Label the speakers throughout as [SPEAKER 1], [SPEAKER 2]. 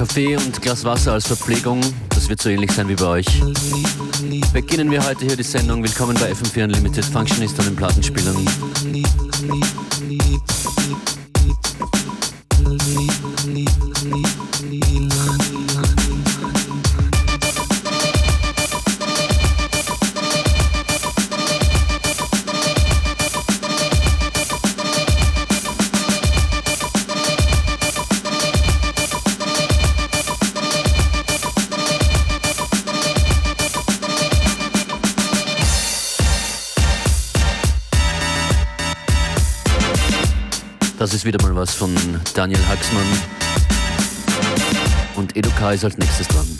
[SPEAKER 1] Kaffee und Glas Wasser als Verpflegung. Das wird so ähnlich sein wie bei euch. Beginnen wir heute hier die Sendung. Willkommen bei FM4 Unlimited Functionist und den Plattenspielern. Ist wieder mal was von Daniel Haxmann. Und Eduka ist als nächstes dran.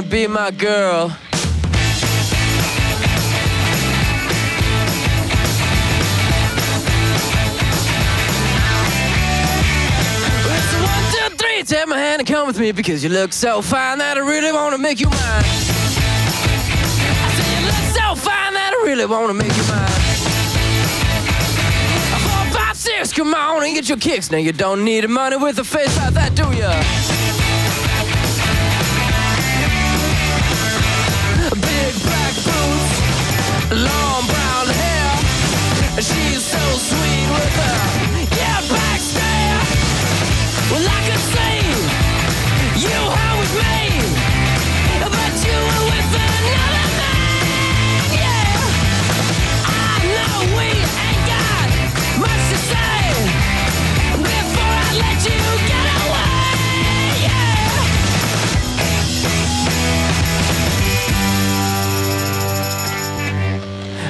[SPEAKER 2] Gonna be my girl? It's one, two, three. Take my hand and come with me because you look so fine that I really wanna make you mine. I say you look so fine that I really wanna make you mine. Four, five, six, come on and get your kicks. Now you don't need money with a face like that, do ya?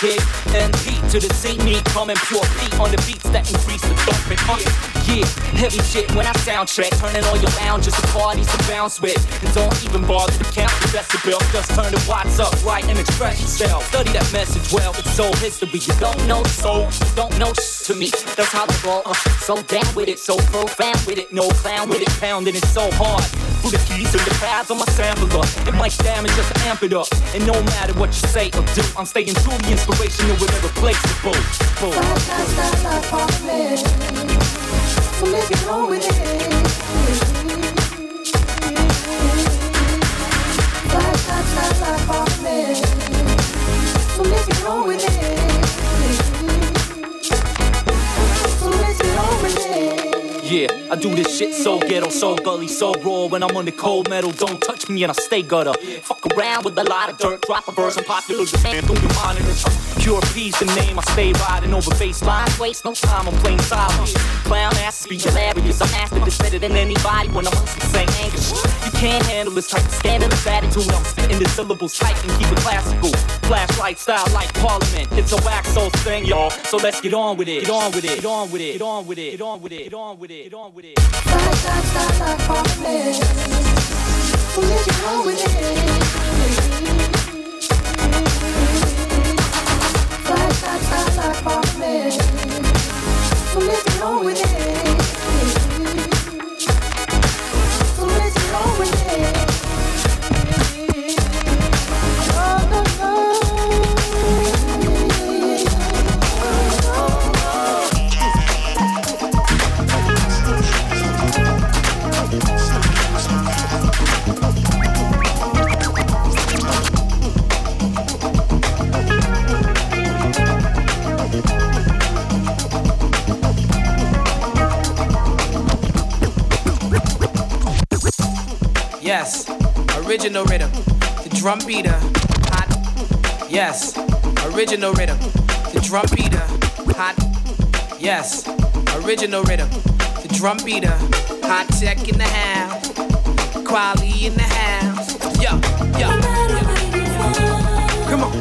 [SPEAKER 3] The waist, to the C me, coming pure beat on the beats that increase the thumping. Uh, yeah, heavy shit when I soundtrack, turning all your lounges to parties to bounce with. And don't even bother to count the decibel, just turn the watts up right and express yourself. Study that message well, it's soul history. You don't know soul, you don't know to me. That's how I roll, uh, so down with it, so profound with it, no clown with it, pounding it so hard. Put the keys in the pads on my sampler. It might damage just to amp it up. And no matter what you say or do, I'm staying true, the inspirational place to go.
[SPEAKER 4] So let's get on with it. Fly, fly, fly, fly, fly. So let's get on with it. So
[SPEAKER 3] Yeah, I do this shit so ghetto, so gully, so raw. When I'm on the cold metal, don't touch me and I stay gutter. Fuck around with a lot of dirt, drop a verse, I'm popular demand through your monitors. Pure P's the name, I stay riding over baseline. Waste no time, I'm playing silence. Clown ass be hilarious. I'm master this better than anybody when I'm on some same angle. You can't handle this type of scandalous attitude. I'm spitting the syllables tight and keep it classical. Flashlight style like Parliament. It's a wax soul thing, y'all. So let's get on with it. Get on with it. Get on with it. Get on with it. Get on with it. Get on with it. Get on with it.
[SPEAKER 4] Fly, fly, fly, fly, fly, man. So let's get on with it.
[SPEAKER 5] Original rhythm. The drum beater, hot. Yes, original rhythm. The drum beater, hot. Yes, original rhythm. The drum beater, hot tech in the house. Quality in the house. Yo, yo. Come on.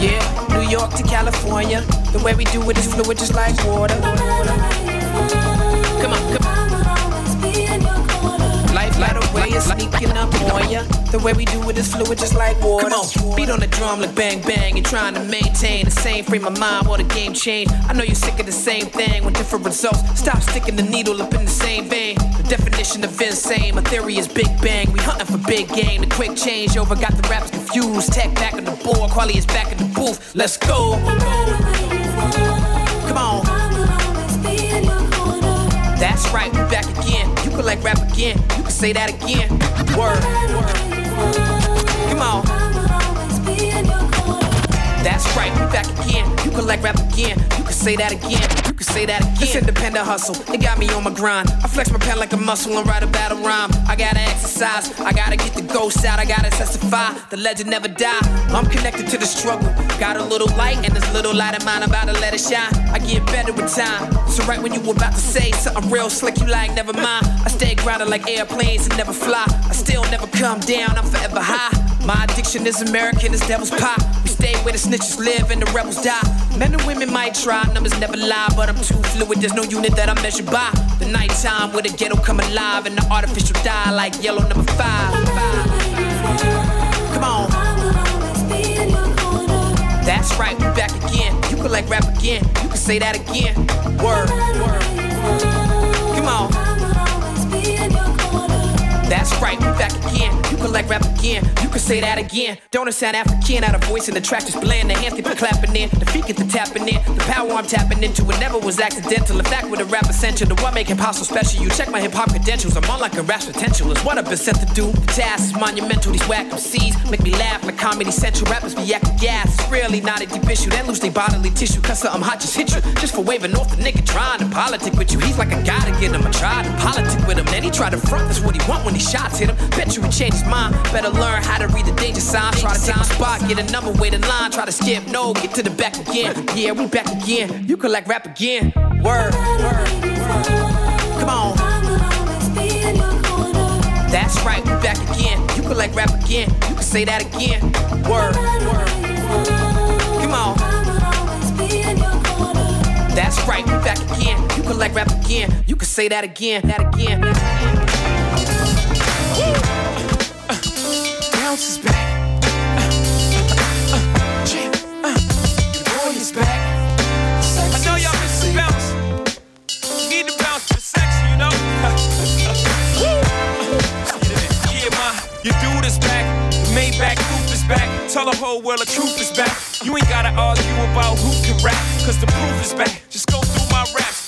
[SPEAKER 5] Yeah, New York to California. The way we do it is fluid just like water. Come on, come on. Light away is sneaking up on ya. The way we do it is fluid just like water. Come on, beat on the drum like bang bang. You're trying to maintain the same frame of mind while the game change. I know you're sick of the same thing with different results. Stop sticking the needle up in the same vein. The definition of insane, my theory is big bang. We hunting for big game. The quick change over got the rappers confused. Tech back on the board, quality is back in the booth. Let's go. Come on. That's right, we back again. Can like rap again. You can say that again. Word. Come on. That's right, we back again. You can like rap again. You can say that again. Say that again. This independent hustle, it got me on my grind. I flex my pen like a muscle and write a battle rhyme. I gotta exercise, I gotta get the ghost out, I gotta testify. The legend never die. I'm connected to the struggle. Got a little light and this little light of mine, I'm about to let it shine. I get better with time. So right when you were about to say something real slick, you like never mind. I stay grounded like airplanes and never fly. I still never come down, I'm forever high. My addiction is American as devil's pie. We stay where the snitches live and the rebels die. Men and women might try, numbers never lie, but I'm too fluid. There's no unit that I measure by. The nighttime where the ghetto come alive and the artificial die like yellow number five. Come on. That's right, we back again. You can like rap again. You can say that again. Word. Come on. That's right, we back again. You can like rap again. You can say that again. Don't it sound African? Out of voice and the track just blend. The hands the clapping in, the feet get the tapping in. The power I'm tapping into, it never was accidental. In fact, with a rap essential, the what make hip hop so special. You check my hip hop credentials. I'm on like a rap's potential. It's what I've been set to do. The task is monumental. These whack MCs make me laugh like comedy central. Rappers be acting gas. It's really not a deep issue. Then lose their bodily tissue. Cause something hot just hit you. Just for waving off the nigga trying to politic with you. He's like, I gotta get him. I tried to politic with him. Then he tried to front. That's what he want when he shots hit him. Bet you he changed his mind. Better learn how to read the danger signs. Try to take my spot, get a number, wait in line. Try to skip, no, get to the back again. Yeah, we back again. You can like rap again. Word, word. Come on. That's right, we back again. You can like rap again.
[SPEAKER 6] You can say that again. Word, word. Come on. That's right, we back again. You can like rap again. You can say that again, that again. Bounce is back. Jam, uh, your boy is back. I know y'all miss the bounce. You need to bounce for sex, you know. yeah, ma, your dude is back. The Maybach roof is back. Tell the whole world the truth is back. You ain't gotta argue about who can rap, cause the proof is back. Just go through my raps.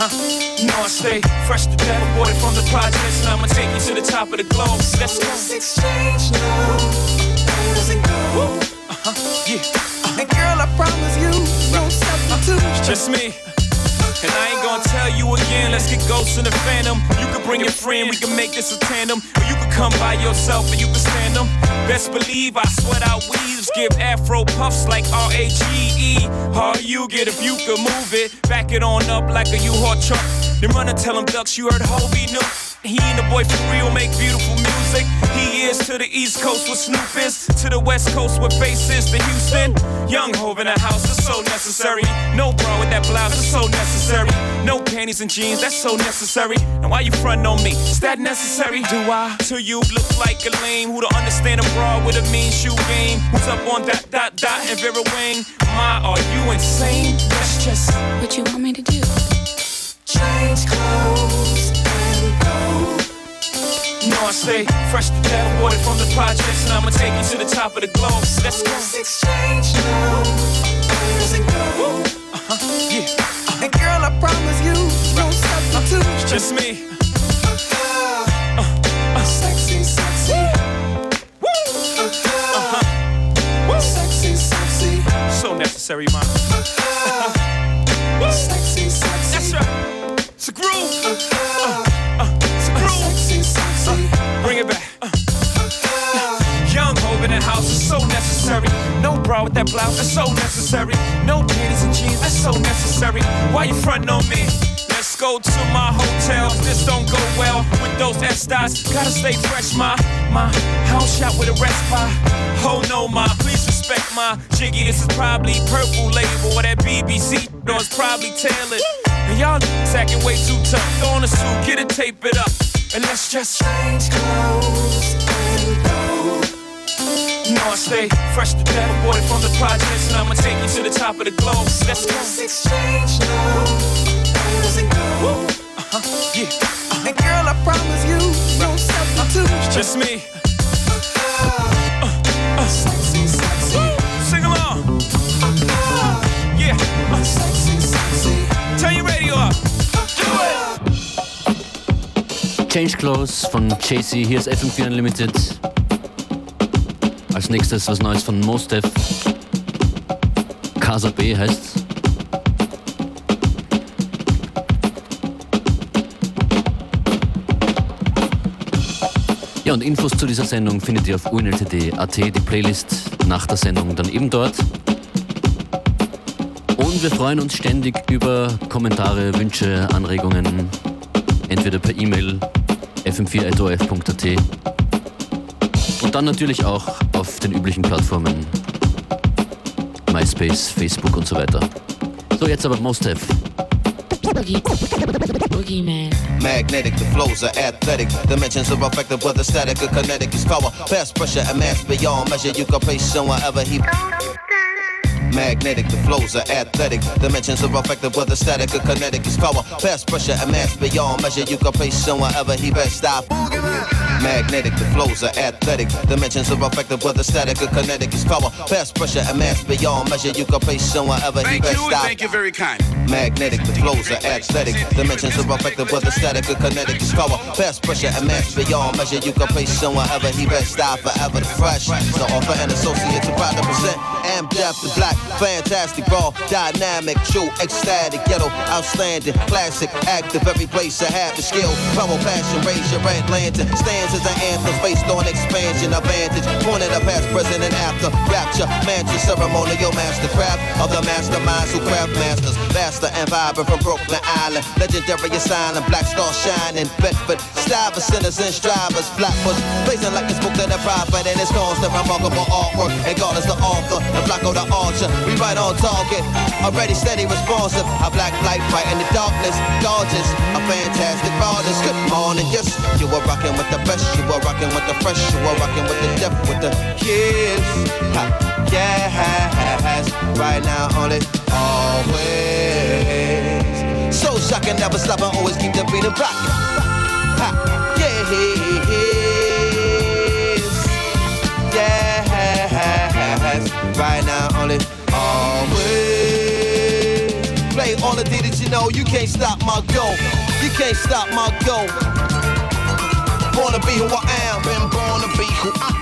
[SPEAKER 6] Uh-huh. You know I stay fresh to death, aborted from the projects, and I'ma take you to the top of the globe. So Let's go.
[SPEAKER 7] exchange now. Where does it go?
[SPEAKER 6] Uh-huh. Yeah.
[SPEAKER 7] And girl, I promise you, no substitute.
[SPEAKER 6] Just me. And I ain't gonna tell you again, let's get ghosts in the phantom. You can bring your friend, we can make this a tandem. Or you can come by yourself and you can stand them. Best believe I sweat out weaves, give afro puffs like R-A-G-E. How you get if you can move it, back it on up like a U-Haul truck. Then run and tell them ducks you heard Hobie knew. He and the boy for real make beautiful music. He is to the East Coast with Snoop is, to the West Coast with Face is to Houston. Young Hov in the house is so necessary. No bra with that blouse is so necessary. No panties and jeans, that's so necessary. And why you frontin' on me? Is that necessary? Do I? To you look like a lame who don't understand a bra with a mean shoe game. Who's up on that dot dot and Vera Wang? My, are you insane? That's just
[SPEAKER 8] What you want me to do?
[SPEAKER 7] Change clothes and go.
[SPEAKER 6] You know I stay fresh to death, aborted from the projects, and I'ma take you to the top of the globe. Let's go.
[SPEAKER 7] Let's exchange now. Where does it go?
[SPEAKER 6] Uh-huh. Yeah, uh-huh.
[SPEAKER 7] And girl, I promise you, no substitute. Uh-huh.
[SPEAKER 6] just me. Uh-huh.
[SPEAKER 7] Sexy, sexy.
[SPEAKER 6] Uh-huh.
[SPEAKER 7] Sexy, sexy.
[SPEAKER 6] So necessary, man.
[SPEAKER 7] Sexy, sexy.
[SPEAKER 6] That's right. The house is so necessary. No bra with that blouse, that's so necessary. No panties and jeans, that's so necessary. Why you frontin' on me? Let's go to my hotel. This don't go well with those Estes. Gotta stay fresh, my my house shot with a by. Oh no, my please respect my jiggy. This is probably purple label or that BBC. No, it's probably tailored. And y'all acting way too tough. Throw on a suit, get it, tape it up, and let's just
[SPEAKER 7] Change clothes.
[SPEAKER 6] You know I stay fresh to death, aborted from the projects, and I'ma take you to the top of the globe. Let's go.
[SPEAKER 7] Let's exchange now. Where does it go?
[SPEAKER 6] Uh-huh. Yeah, uh-huh.
[SPEAKER 7] And girl, I promise you, no substitute. Uh-huh.
[SPEAKER 6] just me. Uh-huh.
[SPEAKER 7] Sexy, sexy.
[SPEAKER 6] Sing along. Yeah, uh,
[SPEAKER 7] Sexy, sexy.
[SPEAKER 6] turn your radio up.
[SPEAKER 9] Change Clothes von Jay-Z, hier ist FM4 Unlimited. Als nächstes was Neues von Mostef. Casa B heißt's. Ja, und Infos zu dieser Sendung findet ihr auf unltd.at, die Playlist nach der Sendung dann eben dort. Und wir freuen uns ständig über Kommentare, Wünsche, Anregungen, entweder per E-Mail fm4.orf.at und dann natürlich auch auf den üblichen Plattformen MySpace, Facebook und so weiter. So, jetzt aber Mostef.
[SPEAKER 8] Boogie. Boogeyman.
[SPEAKER 10] Magnetic, the flows are athletic. Dimensions are effective, whether static or kinetic is power. Fast pressure and mass beyond measure. You can place on wherever he. Magnetic, the flows are athletic. Dimensions are effective, whether static or kinetic is power. Fast pressure and mass beyond measure. You can place wherever he best stop. Magnetic, the flows are athletic. Dimensions are effective, whether static or kinetic is power. Fast pressure and mass beyond measure. You can place wherever he
[SPEAKER 11] Thank
[SPEAKER 10] best
[SPEAKER 11] you, and
[SPEAKER 10] stop.
[SPEAKER 11] thank you very kind.
[SPEAKER 10] Magnetic, the flows are aesthetic. Dimensions are effective, whether static or kinetic. Is power, fast pressure, and mass beyond measure. You can place someone ever, he best style forever. The fresh, so offer an associate to proud to present. Am deaf to black, fantastic, raw, dynamic, true, ecstatic, ghetto, outstanding, classic, active. Every place I have the skill, power, passion, raise your red lantern. Stands as an anthem, based on expansion, advantage. Pointed up past, present, and after. Rapture, mantra, ceremonial mastercraft of the masterminds who craft masters. Faster and vibrant from Brooklyn Island. Legendary asylum, black star shining. Bedford, Stivers, sinners and strivers. Flatbush, blazing like it's booked in the prophet. And it's constant, remarkable artwork. And God is the author, and Blacko the archer. We right on target, already steady, responsive. A black light right in the darkness. Gorgeous, a fantastic artist. Good morning, yes. You were rocking with the best, you were rocking with the fresh, you were rocking with the depth, with the kids. Ha, yes, right now only, always. So shocking, never stop, and always keep the beat and rocking. Ha, yes, yes, right now only, always. Play all the D that you know, you can't stop my go. You can't stop my go. Born to be who I am, been born to be who I.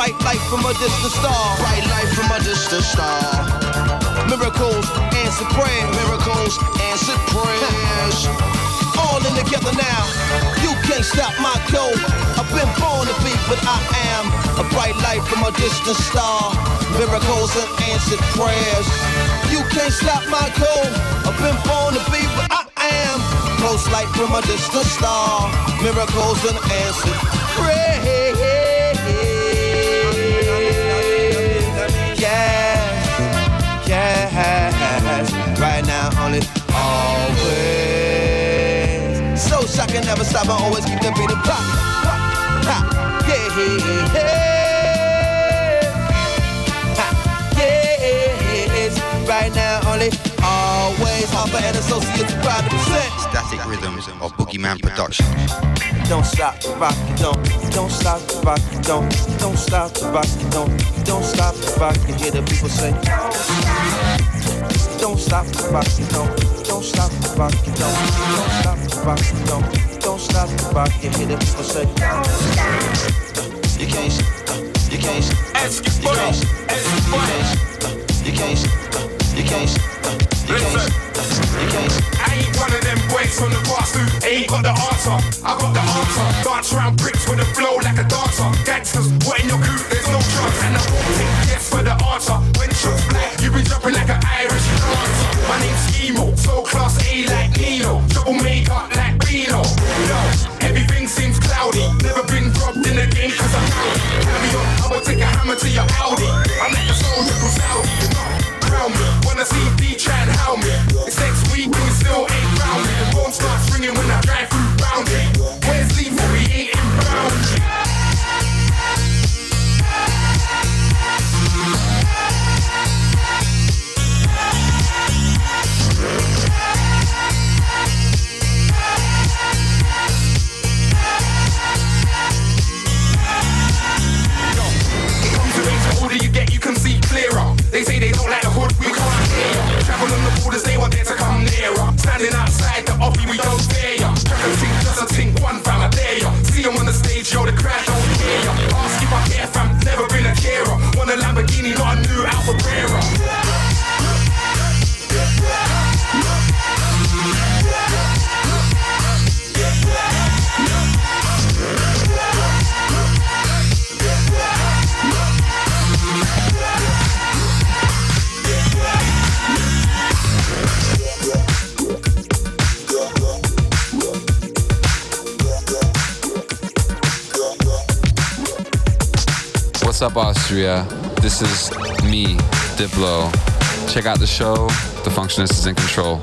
[SPEAKER 10] Bright light from a distant star, bright light from a distant star. Miracles answer prayers, miracles answer prayers. All in together now, you can't stop my goal. I've been born to be, but I am a bright light from a distant star. Miracles and answered prayers. You can't stop my goal. I've been born to be, but I am close light from a distant star. Miracles and answered prayers. Yes, yes, right now only always. So shocking, never stop, I always keep the beat pop, pop, pop, yeah, yeah, ha, always. Alpha and Associates proud to present.
[SPEAKER 12] Static Rhythms of Boogeyman Production.
[SPEAKER 10] Don't stop the rock, you don't, don't stop the rock, you don't, don't stop the rock, you don't, don't stop the rock. You hear the people say, don't stop the rock, you don't, don't stop the rock, you don't, don't stop the rock, you don't, don't stop the rock. You hear the people say, you can't, you can't, you can't, you can't, you can't, you can't, uh, you can't.
[SPEAKER 13] Uh, I ain't one of them boys from the past who ain't got the answer. I got the answer. Dance around bricks with a flow like a dancer. Gangsters, what in your group? There's no chance. And I won't take yes for the answer. When shots black, you be jumping like an Irish dancer. My name's Emo, so class A like Nino. Double makeup like. Yo, everything seems cloudy. Never been dropped in the game cause I'm rowdy. Carry on, I will take a hammer to your Audi. I'm like the soldier from Saudi. Round me. Wanna see D try and me. It's next week on the borders, they want there to come nearer. Standing outside the offie,
[SPEAKER 14] What's up, Austria? This is me, Diplo. Check out the show. The Functionist is in control.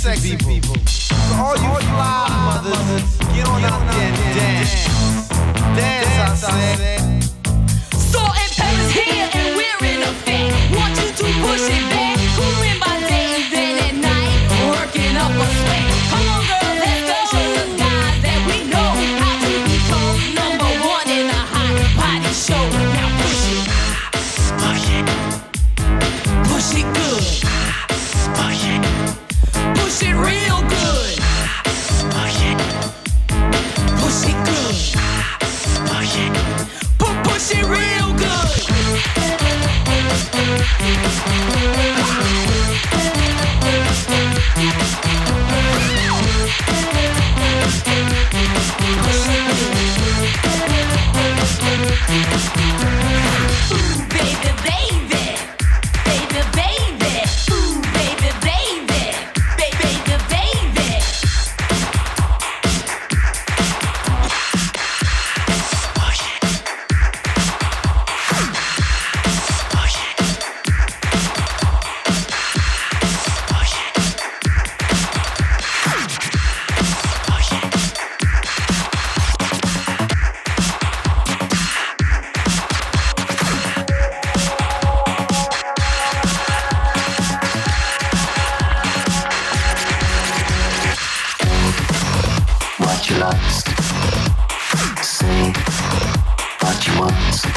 [SPEAKER 15] sexy people.
[SPEAKER 16] what you like. Say what you want.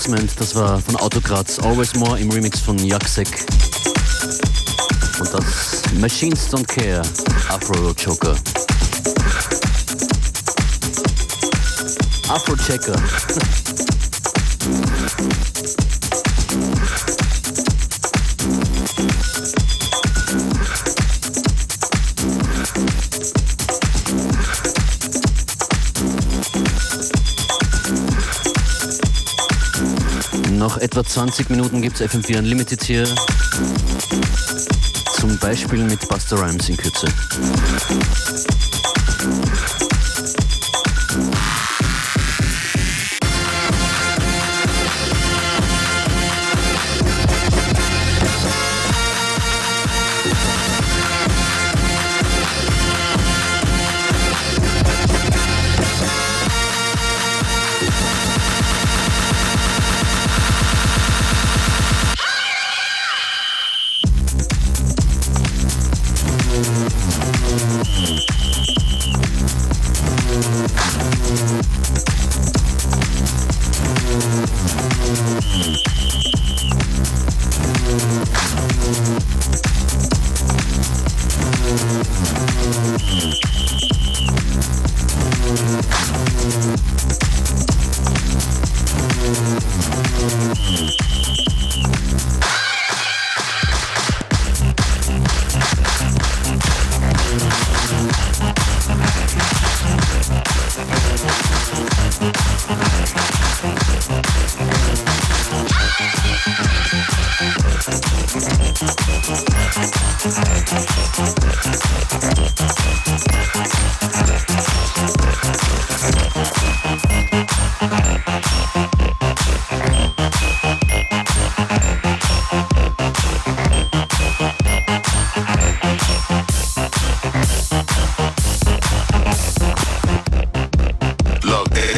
[SPEAKER 9] Announcement, das war von Autokratz Always More im Remix von Jaksek. Und das Machines Don't Care, Afro Joker. Afro Checker. Noch etwa 20 Minuten gibt es FM4 Unlimited hier. Zum Beispiel mit Buster Rhymes in Kürze.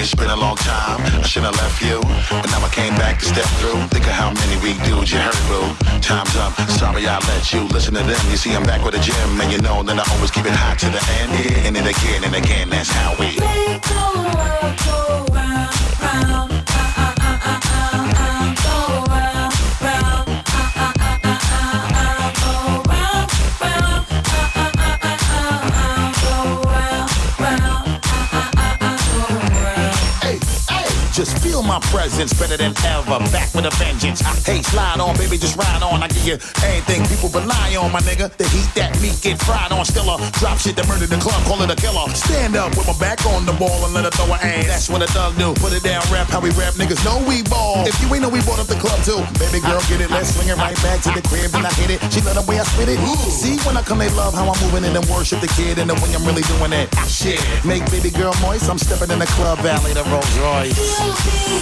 [SPEAKER 17] It's been a long time, I should have left you. But now I came back to step through. Think of how many weak dudes you hurt, boo Time's up, sorry I let you listen to them. You see I'm back with a gym And you know that I always keep it hot to the end. And then again and again, that's how we
[SPEAKER 18] Make the world go
[SPEAKER 17] my presence better than ever. Back with a vengeance. I hate slide on, baby, just ride on. I give you anything people rely on, my nigga. The heat that meat get fried on. Still a drop shit that murder the club, call it a killer. Stand up with my back on the ball and let her throw her ass. That's what a thug do. Put it down, rap how we rap, niggas know we ball. If you ain't know we bought up the club too, baby girl, get it. Let's swing it right back to the crib and I hit it. She love the way I spit it. Ooh. See when I come, they love how I'm moving and then worship the kid and the way I'm really doing it. Ah, shit, make baby girl moist. I'm stepping in the club, valley, the Rolls Royce.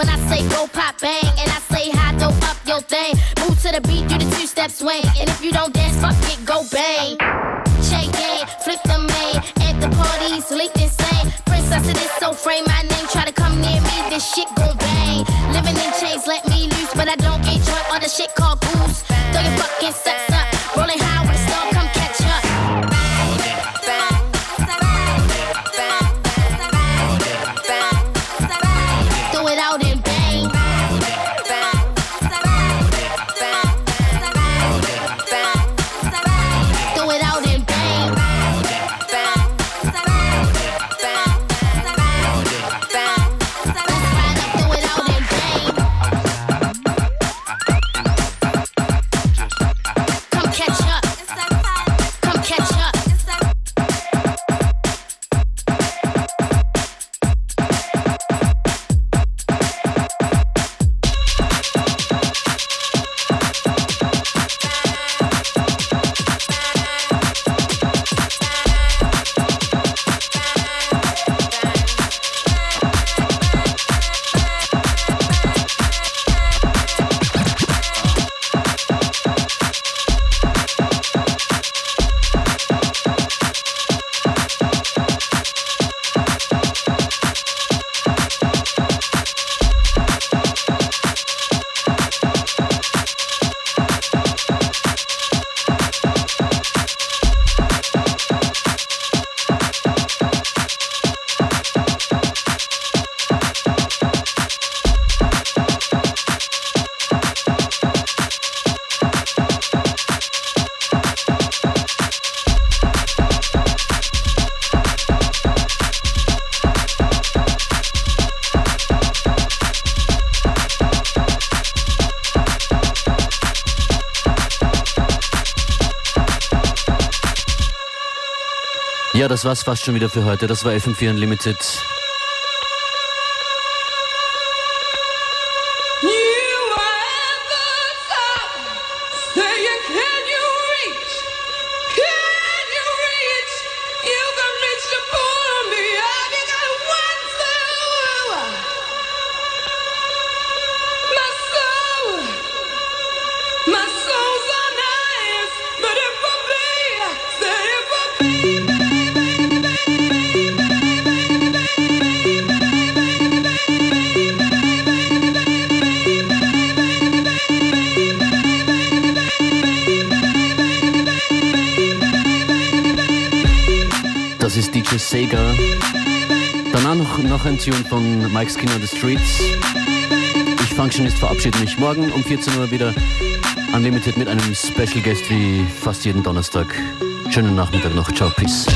[SPEAKER 19] when I
[SPEAKER 9] das war's fast schon wieder für heute. Das war FM4 Unlimited. Tune von Mike Skinner The Streets. Ich Functionist verabschiede mich morgen um 14 Uhr wieder Unlimited mit einem Special Guest wie fast jeden Donnerstag. Schönen Nachmittag noch. Ciao, Peace.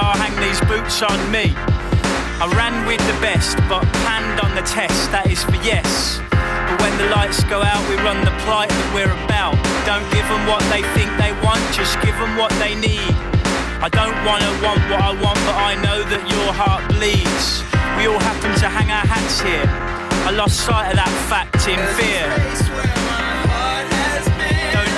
[SPEAKER 20] Hang these boots on me. I ran with the best, but panned on the test, that is for yes. But when the lights go out, we run the plight that we're about. Don't give them what they think they want, just give them what they need. I don't wanna want what I want, but I know that your heart bleeds. We all happen to hang our hats here. I lost sight of that fact in fear.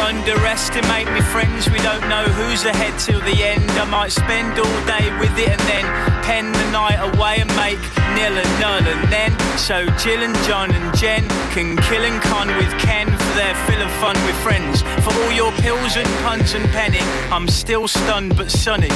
[SPEAKER 20] Underestimate me, friends. We don't know who's ahead till the end. I might spend all day with it and then pen the night away and make nil and null and then. So Jill and John and Jen can kill and con with Ken for their fill of fun with friends. For all your pills and puns and penny, I'm still stunned but sunny.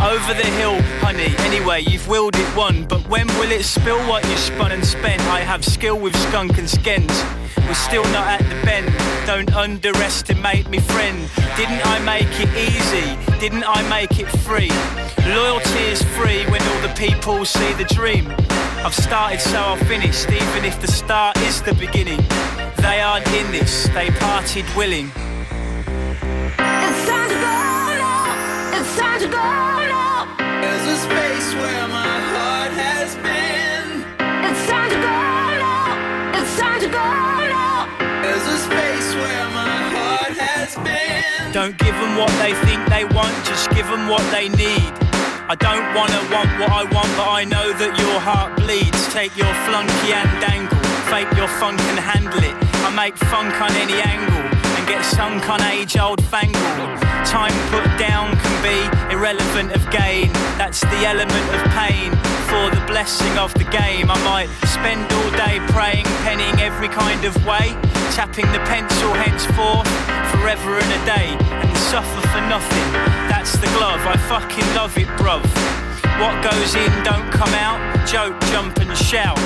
[SPEAKER 20] Over the hill, honey. Anyway, you've willed it one, but when will it spill what you spun and spent? I have skill with skunk and skins. We're still not at the bend. Don't underestimate me, friend. Didn't I make it easy? Didn't I make it free? Loyalty is free when all the people see the dream. I've started, so I'll finish, even if the start is the beginning. They aren't in this, they parted willing.
[SPEAKER 7] It's time to go now. It's time to go now. There's a space where my heart has been. It's time to go now. It's time to go now. There's a space where my heart has been.
[SPEAKER 20] Don't give them what they think they want, just give them what they need. I don't wanna want what I want, but I know that your heart bleeds. Take your flunky and dangle, fake your funk and handle it. I make funk on any angle and get sunk on age old fangle. Time put down can be irrelevant of gain. That's the element of pain for the blessing of the game. I might spend all day praying, penning every kind of way, tapping the pencil henceforth, forever and a day, and suffer for nothing. That's the glove, I fucking love it, bruv. What goes in don't come out, joke, jump and shout.